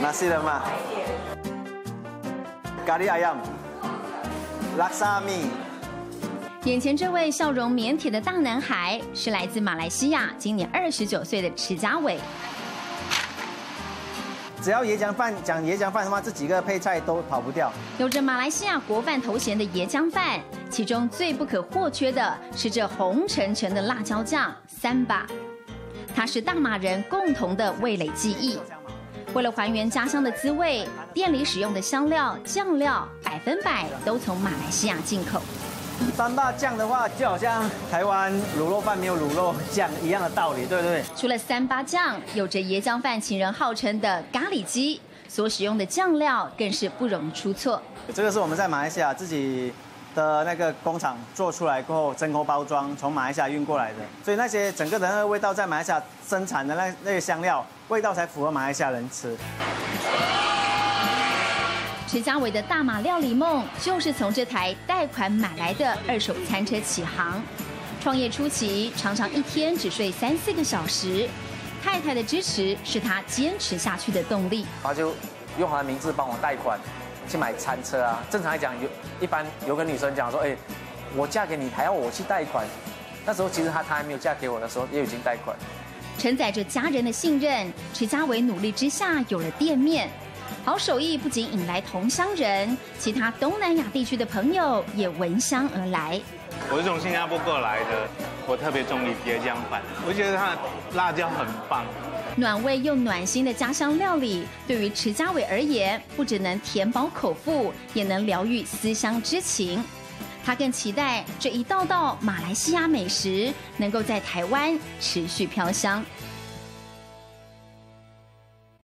Nasi lemak, kari ayam, laksa mi。眼前这位笑容腼腆的大男孩，是来自马来西亚，今年二十九岁的池家伟。只要椰浆饭，讲椰浆饭的话，这几个配菜都跑不掉。有着马来西亚国饭头衔的椰浆饭，其中最不可或缺的是这红沉沉的辣椒酱三把，它是大马人共同的味蕾记忆。为了还原家乡的滋味，店里使用的香料、酱料百分百都从马来西亚进口。三八酱的话，就好像台湾卤肉饭没有卤肉酱一样的道理，对不对？除了三八酱，有着椰浆饭情人号称的咖喱鸡，所使用的酱料更是不容出错。这个是我们在马来西亚自己的那个工厂做出来过后，真空包装，从马来西亚运过来的，所以那些整个的那个味道，在马来西亚生产的那那些香料，味道才符合马来西亚人吃。池家伟的大马料理梦，就是从这台贷款买来的二手餐车起航。创业初期，常常一天只睡三四个小时，太太的支持是他坚持下去的动力。他就用他的名字帮我贷款去买餐车啊。正常来讲，有一般有个女生讲说：“哎，我嫁给你还要我去贷款？”那时候其实她她还没有嫁给我的时候，也已经贷款。承载着家人的信任，池家伟努力之下有了店面。好手艺不仅引来同乡人，其他东南亚地区的朋友也闻香而来。我是从新加坡过来的，我特别中意椰浆饭，我觉得它的辣椒很棒。暖胃又暖心的家乡料理，对于池家伟而言，不只能填饱口腹，也能疗愈思乡之情。他更期待这一道道马来西亚美食能够在台湾持续飘香。